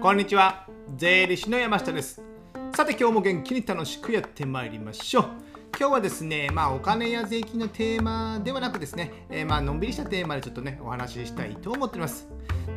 こんにちは。税理士の山下です。さて今日も元気に楽しくやってまいりましょう。今日はですね、まあ、お金や税金のテーマではなくですね、えー、まあのんびりしたテーマでちょっとねお話ししたいと思っております。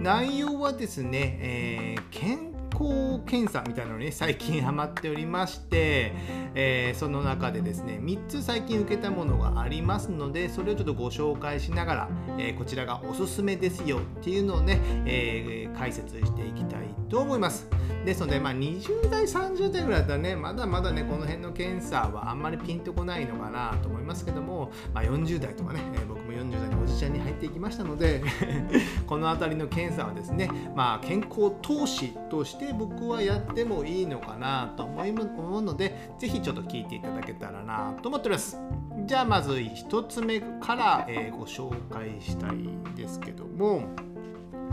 内容はですね、えー、健康検査みたいなのに、ね、最近ハマっておりまして、えー、その中でですね3つ最近受けたものがありますのでそれをちょっとご紹介しながら、えー、こちらがおすすめですよっていうのをね、えー、解説していきたいと思います。ですので、まあ、20代30代ぐらいだったらねまだまだねこの辺の検査はあんまりピンとこないのかなと思いますけども、まあ、40代とかね、え僕も40代のおじちゃんに入っていきましたので この辺りの検査はですね、まあ、健康投資としてして僕ははやってもいいのかなと思い思うので是非ちょっと聞いていただけたらなと思っておりますじゃあまず1つ目から、え、ご紹介したいんですけども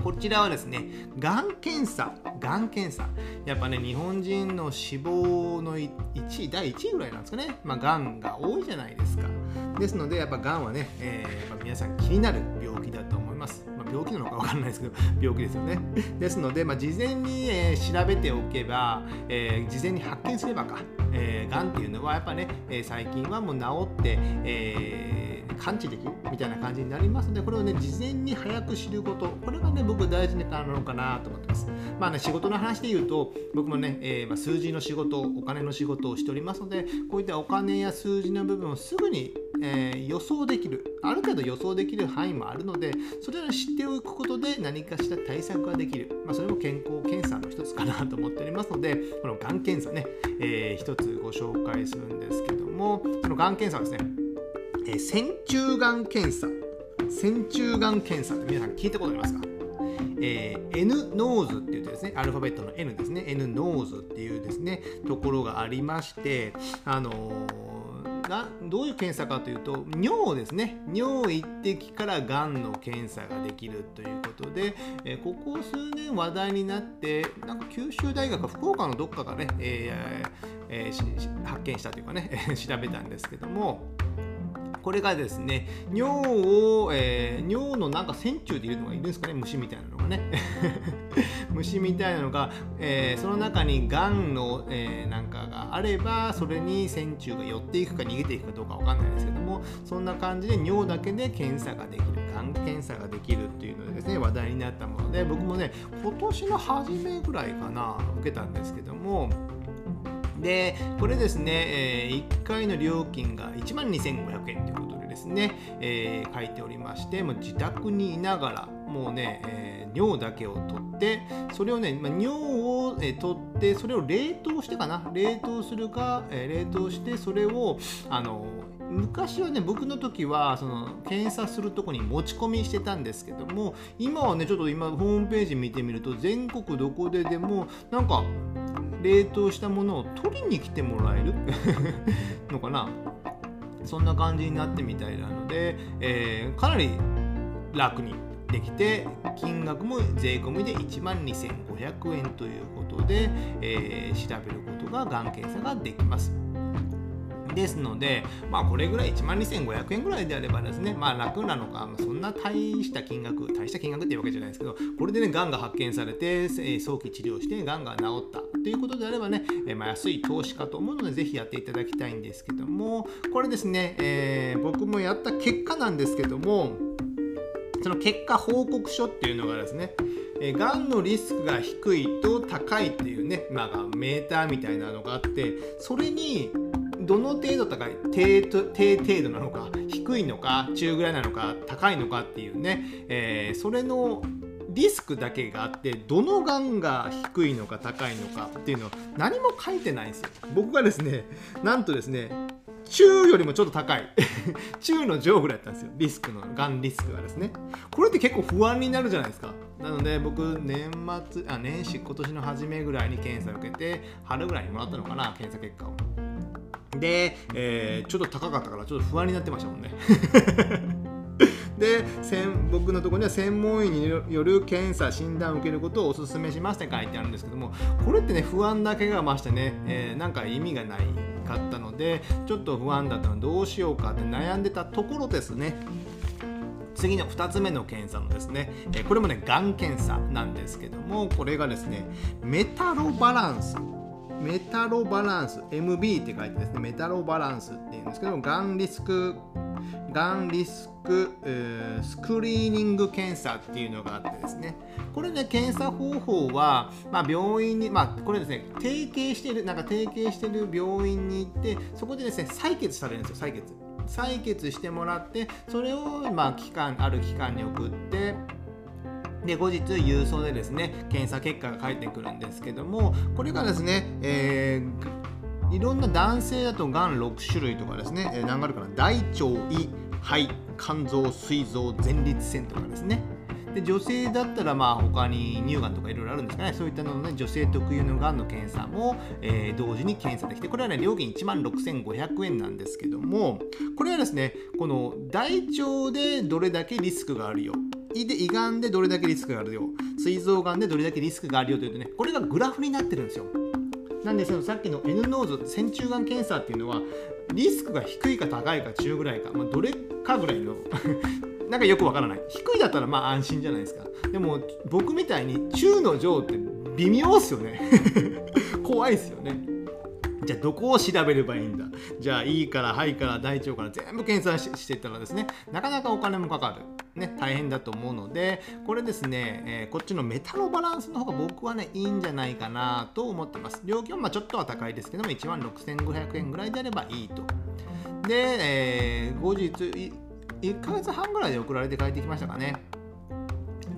こちらはですね、がん検査、がん検査。やっぱね、日本人の死亡の1位、第1位ぐらいなんですかね。まあ、がんが多いじゃないですか。ですので、やっぱがんはね、えー、皆さん気になる病気だと思います。病気なのか分かんないですけど、病気ですよね。ですので、まあ、事前に、えー、調べておけば、えー、事前に発見すればか、えー、っていうのはやっぱね、えー、最近はもう治って、えー、完治できるみたいな感じになりますので、これをね、事前に早く知ること、これがね、僕大事なのかなと思ってます。まあね、仕事の話で言うと、僕もね、え、まあ、数字の仕事、お金の仕事をしておりますので、こういったお金や数字の部分をすぐにえー、予想できるある程度予想できる範囲もあるのでそれを知っておくことで何かしら対策ができる、まあ、それも健康検査の一つかなと思っておりますのでこのがん検査ね、えー、一つご紹介するんですけどもそのがん検査はですね、えー、線虫がん検査。線虫がん検査。って皆さん聞いたことありますか？えー、N ノーズって言ってですね、アルファベットの N ですね、N ノーズっていうですね、ところがありまして、あのーがどういう検査かというと尿ですね。尿一滴からがんの検査ができるということで、えここ数年話題になってなんか九州大学福岡のどっかがね、えーえー、発見したというかね調べたんですけどもこれがですね尿を、えー、尿のなんか線虫でいうのがいるんですかね虫みたいなのがね。虫みたいなのが、えー、その中にがんの、えー、なんかがあればそれに線虫が寄っていくか逃げていくかどうかわかんないですけどもそんな感じで尿だけで検査ができるがん検査ができるっていうのでですね話題になったもので僕もね今年の初めぐらいかな受けたんですけどもでこれですね、えー、1回の料金が1万2500円ということでですね、えー、書いておりましてもう自宅にいながらもうね、えー、尿だけを取ってそれをね、まあ、尿を、えー、取ってそれを冷凍してかな冷凍するか、えー、冷凍してそれをあの昔はね僕の時はその検査するとこに持ち込みしてたんですけども今はねちょっと今ホームページ見てみると全国どこででもなんか冷凍したものを取りに来てもらえる？のかな？そんな感じになってみたいなので、えー、かなり楽にできて金額も税込みで1万2500円ということで、えー、調べることががん検査ができます。ですので、まあ、これぐらい1万2500円ぐらいであればですね、まあ、楽なのか、そんな大した金額、大した金額っていうわけじゃないですけど、これでね、がんが発見されて、早期治療して、がんが治ったということであればね、えまあ、安い投資かと思うので、ぜひやっていただきたいんですけども、これですね、えー、僕もやった結果なんですけども、その結果報告書っていうのがですね、えがんのリスクが低いと高いっていうね、まあ、メーターみたいなのがあってそれにどの程度高い低低程度なのか低いのか中ぐらいなのか高いのかっていうね、えー、それのリスクだけがあってどのがんが低いのか高いのかっていうのは何も書いてないんですよ。僕がですねなんとですね中よりもちょっと高い。中の上ぐらいだったんですよ。リスクのがんリスクがですね。これって結構不安になるじゃないですか。なので僕年末あ年始今年の初めぐらいに検査を受けて春ぐらいにもらったのかな検査結果を。で、えー、ちょっと高かったからちょっと不安になってましたもんね で僕のところには専門医による検査診断を受けることをお勧めしますって書いてあるんですけどもこれってね不安だけが増してね、えー、なんか意味がないかったのでちょっと不安だったのどうしようかって悩んでたところですね次の2つ目の検査のですね、えこれもね、がん検査なんですけども、これがですね、メタロバランス。メタロバランス、MB って書いてですね、メタロバランスっていうんですけど、がんリスク、がんリスク、えー、スクリーニング検査っていうのがあってですね、これね、検査方法は、まあ、病院に、まあ、これですね、提携してる、なんか提携してる病院に行って、そこでですね、採血されるんですよ、採血。採血してもらってそれをまあ期間ある期間に送ってで後日郵送でですね検査結果が返ってくるんですけどもこれがですね、えー、いろんな男性だとがん6種類とかですね、え、何があるかな大腸胃肺肝臓膵臓前立腺とかですね。で女性だったらまあ他に乳がんとかいろいろあるんですかね。そういったのね女性特有のがんの検査も、えー、同時に検査できてこれはね料金1万6500円なんですけどもこれはですねこの大腸でどれだけリスクがあるよ。胃で胃がんでどれだけリスクがあるよ。膵臓がんでどれだけリスクがあるよというとねこれがグラフになってるんですよ。なんでそのさっきの N ノーズ線虫がん検査っていうのはリスクが低いか高いか中ぐらいか、まあ、どれかぐらいの なんかよくわからない。低いだったらまあ安心じゃないですか。でも僕みたいに中の上って微妙っすよね。怖いっすよね。じゃあどこを調べればいいんだ？じゃあいいから肺から大腸から全部検査していったらですねなかなかお金もかかる。ね、大変だと思うのでこれですね、えー、こっちのメタロバランスの方が僕はねいいんじゃないかなと思ってます。料金はまちょっとは高いですけども1万6500円ぐらいであればいいと。で、えー、後日1ヶ月半ぐらいで送られて帰ってきましたかね。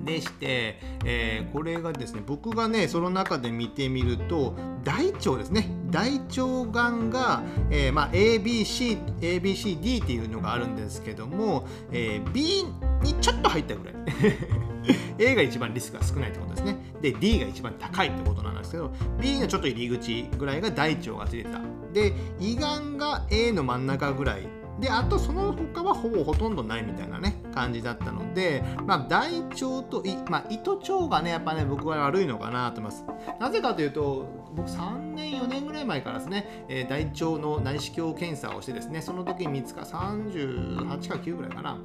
でして、えー、これがですね僕がねその中で見てみると大腸ですね。大腸がんが、えーまあ、ABC ABCD っていうのがあるんですけども、えー、B にちょっと入ったぐらい。A が一番リスクが少ないってことですね。で D が一番高いってことなんですけど B のちょっと入り口ぐらいが大腸がついてた。で胃がんが A の真ん中ぐらいであとその他はほぼほとんどないみたいなね感じだったので、まあ、大腸と胃、まあ、胃と腸がねやっぱね僕は悪いのかなと思います。なぜかというと僕3年4年ぐらい前からですね、えー、大腸の内視鏡検査をしてですねその時に見つか38か9ぐらいかな。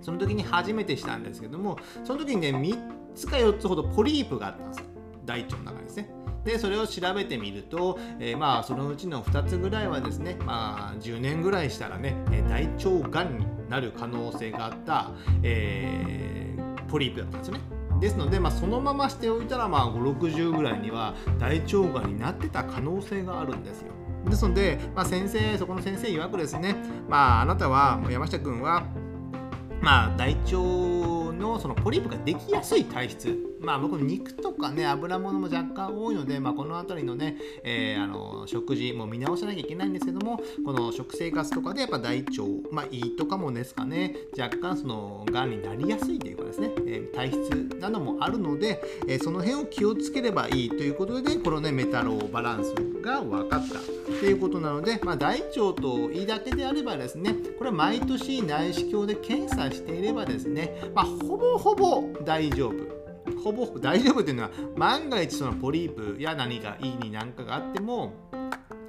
その時に初めてしたんですけどもその時にね3つか4つほどポリープがあったんですよ。大腸の中ですねでそれを調べてみると、えー、まあそのうちの2つぐらいはですね、まあ、10年ぐらいしたらね大腸がんになる可能性があった、えー、ポリープだったんですよね。ですので、まあ、そのまましておいたら、まあ、560ぐらいには大腸がんになってた可能性があるんですよ。ですので、まあ、先生、そこの先生曰くですね、まあ、あなたは、山下君は、まあ、大腸のそのポリープができやすい体質まあ僕肉とかね油物も若干多いので、まあ、この辺りのね、えー、あの食事も見直さなきゃいけないんですけどもこの食生活とかでやっぱ大腸まあ胃とかもですかね若干そのがんになりやすいというかですね、えー、体質などもあるので、えー、その辺を気をつければいいということでこのねメタローバランスが分かったということなので、まあ、大腸と胃だけであればですねこれは毎年内視鏡で検査していればですね、まあ、ほぼほぼ大丈夫ほぼ大丈夫というのは万が一そのポリープや何か胃に何かがあっても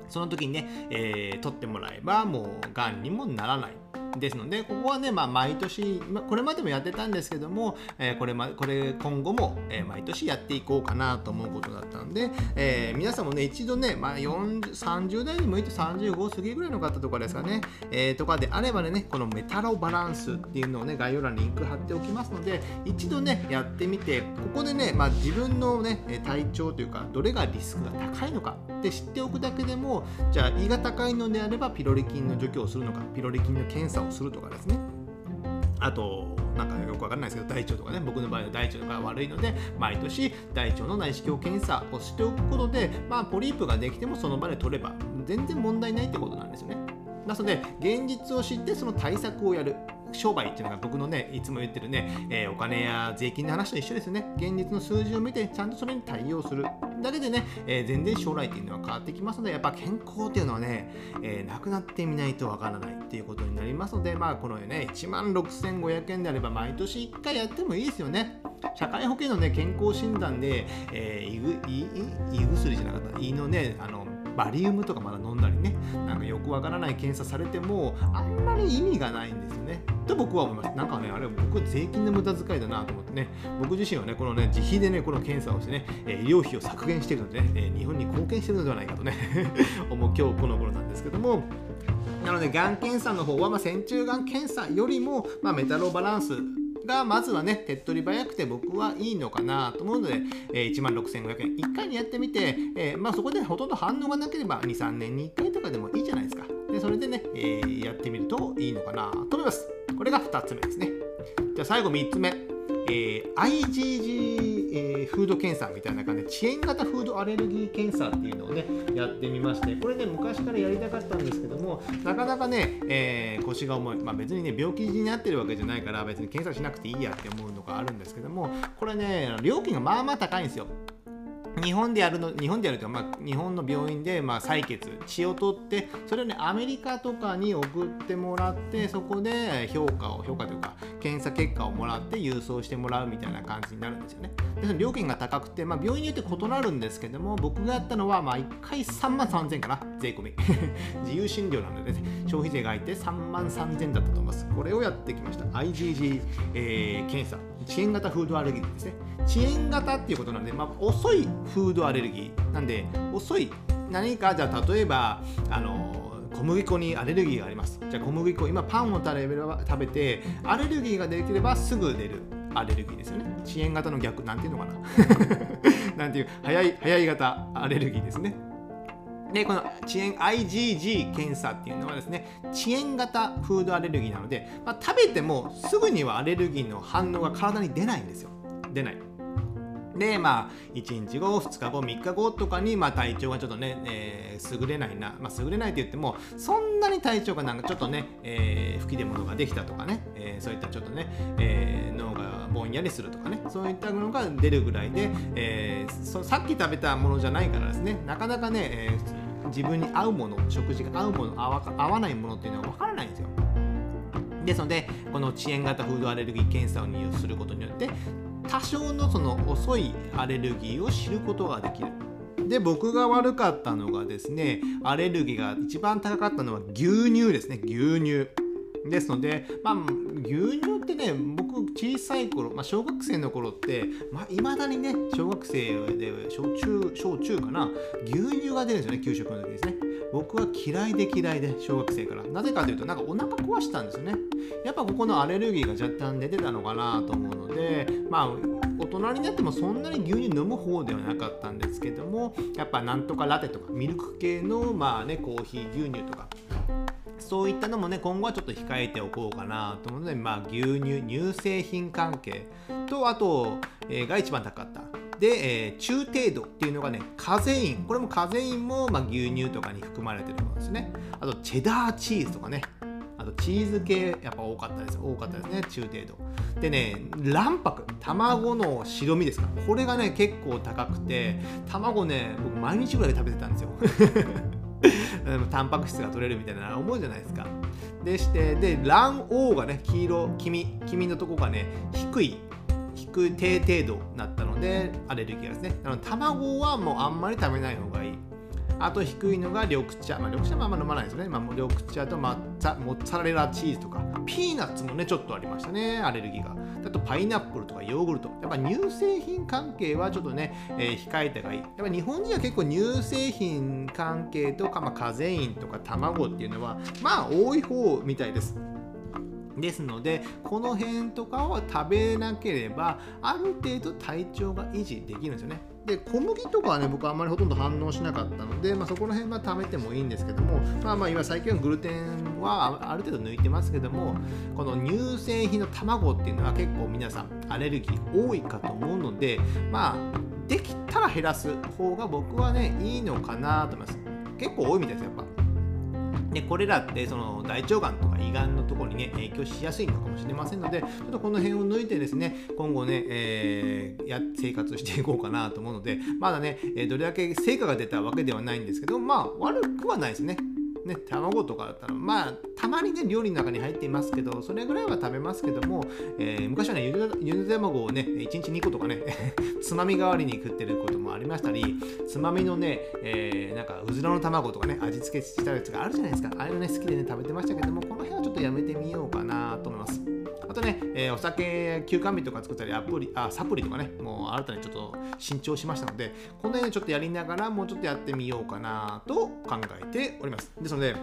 その時にね、えー、取ってもらえばもうがんにもならない。ですのでここはね、まあ、毎年これまでもやってたんですけども、えー、これまこれ今後も、えー、毎年やっていこうかなと思うことだったんで、えー、皆さんもね一度ね、まあ、30代に向いて35過ぎぐらいの方とかですかね、えー、とかであればねこのメタロバランスっていうのをね概要欄にリンク貼っておきますので一度ねやってみてここでね、まあ、自分のね体調というかどれがリスクが高いのかって知っておくだけでもじゃあ胃が高いのであればピロリ菌の除去をするのかピロリ菌の検査査をするとかですね。あとなんかよくわかんないですけど大腸とかね僕の場合は大腸が悪いので毎年大腸の内視鏡検査をしておくことでまあポリープができてもその場で取れば全然問題ないってことなんですよね。なので現実を知ってその対策をやる。商売っていうのが僕のねいつも言ってるね、えー、お金や税金の話と一緒ですよね。現実の数字を見てちゃんとそれに対応する。だけでね、えー、全然将来っていうのは変わってきますのでやっぱ健康っていうのはね、えー、なくなってみないとわからないっていうことになりますのでまあこのね1万6500円であれば毎年1回やってもいいですよね。社会保険のね健康診断で、えー、胃胃薬じゃなかった胃のねあのバリウムとかまだ飲んだりねなんかよくわからない検査されてもあんまり意味がないんですよねと僕は思います。なんかね、あれ、僕、税金の無駄遣いだなと思ってね、僕自身はね、このね、自費でね、この検査をしてね、医療費を削減してるのでね、日本に貢献してるのではないかとね、思う今日この頃なんですけども、なので、がん検査の方は、まあ、線虫がん検査よりも、まあ、メタロバランスがまずはね手っ取り早くて僕はいいのかなと思うので、えー、1万6500円。1回にやってみて、えー、まあ、そこでほとんど反応がなければ23年に1回とかでもいいじゃないですか。でそれでね、えー、やってみるといいのかなと思います。これが2つ目ですね。じゃあ最後3つ目。えー、IgG、えー、フード検査みたいな感じで遅延型フードアレルギー検査っていうのをねやってみましてこれね昔からやりたかったんですけどもなかなかね、えー、腰が重い、まあ、別にね病気になってるわけじゃないから別に検査しなくていいやって思うのがあるんですけどもこれね料金がまあまあ高いんですよ。日本でやるの日本でやるというか、まあ、日本の病院でまあ採血血を取ってそれをねアメリカとかに送ってもらってそこで評価を評価というか検査結果をもらって郵送してもらうみたいな感じになるんですよね。でその料金が高くて、まあ、病院によって異なるんですけども僕がやったのはまあ1回3万3000円かな税込み。自由診療なので、ね、消費税が入って3万3000円だったと思います。これをやってきました。IgG、えー、検査。遅延型フードアレルギーですね。遅延型っていうことなんで、まあ、遅いフードアレルギー。なんで遅い。何かじゃ例えばあの小麦粉にアレルギーがあります。じゃあ小麦粉今パンを食べ食べてアレルギーができればすぐ出るアレルギーですよね。遅延型の逆なんていうのかな。なんていう早い早い型アレルギーですね。で、この遅延 IgG 検査っていうのはですね、遅延型フードアレルギーなので、まあ、食べてもすぐにはアレルギーの反応が体に出ないんですよ。出ない。で、まあ、1日後、2日後、3日後とかに、まあ、体調がちょっとね、えー、優れないな、まあ、優れないと言っても、そんなに体調がなんかちょっとね、えー、吹き出物ができたとかね、えー、そういったちょっとね、えー、脳がぼんやりするとかね、そういったのが出るぐらいで、えー、そさっき食べたものじゃないからですね、なかなかね、えー、自分に合うもの、食事が合うもの、合わ合わないものっていうのは分からないんですよ。ですので、この遅延型フードアレルギー検査を利用することによって、多少のその遅いアレルギーを知ることができる。で僕が悪かったのがですねアレルギーが一番高かったのは牛乳ですね。牛乳。ですので、まあ、牛乳ってね僕小さい頃、まあ、小学生の頃っていまあ、だにね小学生で小中小中かな牛乳が出るんですよね給食の時ですね。僕は嫌いで嫌いで小学生から。なぜかというとなんかお腹壊したんですよね。やっぱここのアレルギーが若干出てたのかなと思うのでまあ大人になってもそんなに牛乳飲む方ではなかったんですけどもやっぱなんとかラテとかミルク系のまあねコーヒー牛乳とかそういったのもね今後はちょっと控えておこうかなと思うので、まあ、牛乳乳製品関係とあと、えー、が一番高かったで、えー、中程度っていうのがね、カゼイン。これもカゼインも、まあ、牛乳とかに含まれてるものですね。あと、チェダーチーズとかね。あと、チーズ系、やっぱ多かったです。多かったですね、中程度。でね、卵白、卵の白身ですか。これがね、結構高くて、卵ね、僕毎日ぐらい食べてたんですよ。タンパク質が取れるみたいな思うじゃないですか。でして、で、卵黄がね、黄色、黄身、黄身のとこがね、低い低低程度だったのでアレルギーがですねなの卵はもうあんまり食べない方がいいあと低いのが緑茶、まあ、緑茶はあんま飲まないですよね、まあ、緑茶と抹茶モッツァレラチーズとか。ピーナッツもねちょっとありましたね。アレルギーが。あとパイナップルとかヨーグルト。やっぱ乳製品関係はちょっとね、えー、控えた方がいい。やっぱ日本人は結構乳製品関係とか、まあ、カゼインとか卵っていうのはまあ多い方みたいです。ですのでこの辺とかを食べなければある程度体調が維持できるんですよね。で小麦とかはね僕はあんまりほとんど反応しなかったので、まあ、そこら辺は貯めてもいいんですけどもまあまあ今最近はグルテンはある程度抜いてますけどもこの乳製品の卵っていうのは結構皆さんアレルギー多いかと思うのでまあできたら減らす方が僕はねいいのかなと思います。結構多いみたいですやっぱ。でこれらってその大腸がんとか胃がんのところにね影響しやすいのかもしれませんのでちょっとこの辺を抜いてですね今後ね、えー、や生活していこうかなと思うのでまだね、えどれだけ成果が出たわけではないんですけどまあ悪くはないですね。ね、卵とかだったら、まあ、たまにね、料理の中に入っていますけど、それぐらいは食べますけども、えー、昔はね、ゆで卵をね、1日2個とかね、つまみ代わりに食ってることもありましたり、つまみのね、えー、なんか、うずらの卵とかね、味付けしたやつがあるじゃないですか。ああいうのね、好きでね、食べてましたけども、この辺はちょっとやめてみようかなと思います。またね、えー、お酒、休館日とか作ったり、アプリ、あ、サプリとかね、もう新たにちょっと新調しましたので、この辺でちょっとやりながら、もうちょっとやってみようかなと考えております。ですので、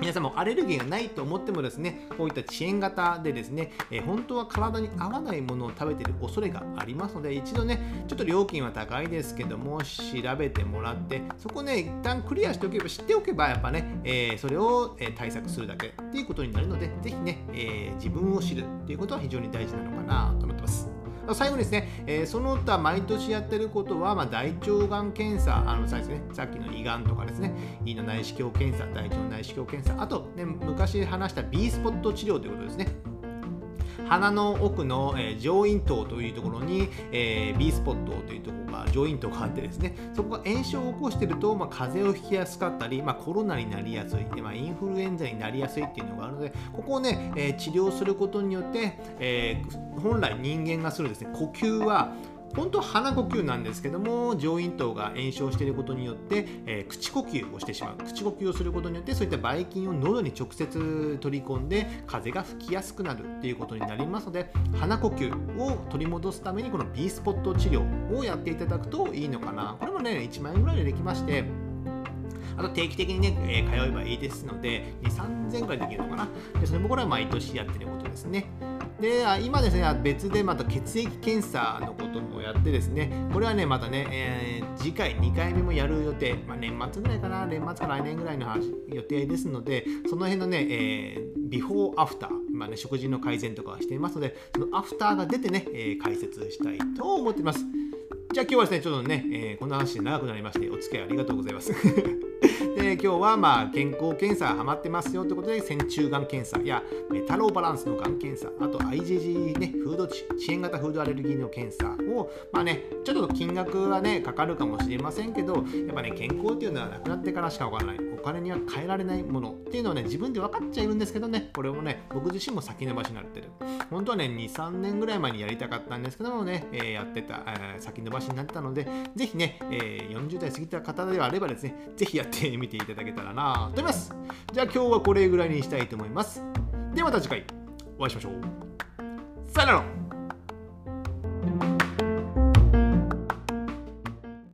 皆さんもアレルギーがないと思ってもですね、こういった遅延型でですね、えー、本当は体に合わないものを食べている恐れがありますので、一度ね、ちょっと料金は高いですけども、調べてもらって、そこね、一旦クリアしておけば、知っておけば、やっぱね、えー、それを、え対策するだけっていうことになるので、ぜひね、えー、自分を知るっていうことは非常に大事なのかなと思ってます。最後ですね、えー、その他毎年やってることは、まあ、大腸がん検査、あのさね、さっきの胃がんとかですね、胃の内視鏡検査、大腸内視鏡検査、あと、ね、昔話した B スポット治療ということですね。鼻の奥の、えー、上咽頭というところに、えー、B スポットというところが上咽頭があってですねそこが炎症を起こしていると、まあ、風邪をひきやすかったり、まあ、コロナになりやすい、まあ、インフルエンザになりやすいっていうのがあるのでここをね、えー、治療することによって、え本来人間がするですね呼吸は本当は鼻呼吸なんですけども上咽頭が炎症していることによって、えー、口呼吸をしてしまう口呼吸をすることによってそういったばい菌を喉に直接取り込んで風が吹きやすくなるっていうことになりますので鼻呼吸を取り戻すためにこの B スポット治療をやっていただくといいのかなこれもね1万円ぐらいでできましてあと定期的にね、えー、通えばいいですので、2、3000くらいできるのかな。でそれもこれは毎年やってることですね。で今ですね別でまた血液検査のこともやってですねこれはねまたね、えー、次回2回目もやる予定、まあ、年末ぐらいかな年末か来年ぐらいの予定ですのでその辺のね、えー、ビフォーアフター今ね食事の改善とかはしていますのでそのアフターが出てね、えー、解説したいと思っています。じゃあ今日はですねちょっとね、え、こんな話長くなりましてお付き合いありがとうございます。で今日はまあ健康検査ハマってますよということで線虫がん検査やメタローバランスのがん検査あと IgG ねフード遅延型フードアレルギーの検査をまあねちょっと金額はねかかるかもしれませんけどやっぱね健康っていうのはなくなってからしかわからない。お金には変えられないものっていうのはね自分で分かっちゃいるんですけどね。これもね僕自身も先延ばしになってる。本当はね23年ぐらい前にやりたかったんですけどもね、えー、やってた、えー、先延ばしになったのでぜひね、えー、40代過ぎた方であればですねぜひやってみ見ていただけたらなと思います。じゃあ今日はこれぐらいにしたいと思います。ではまた次回お会いしましょう。さよなら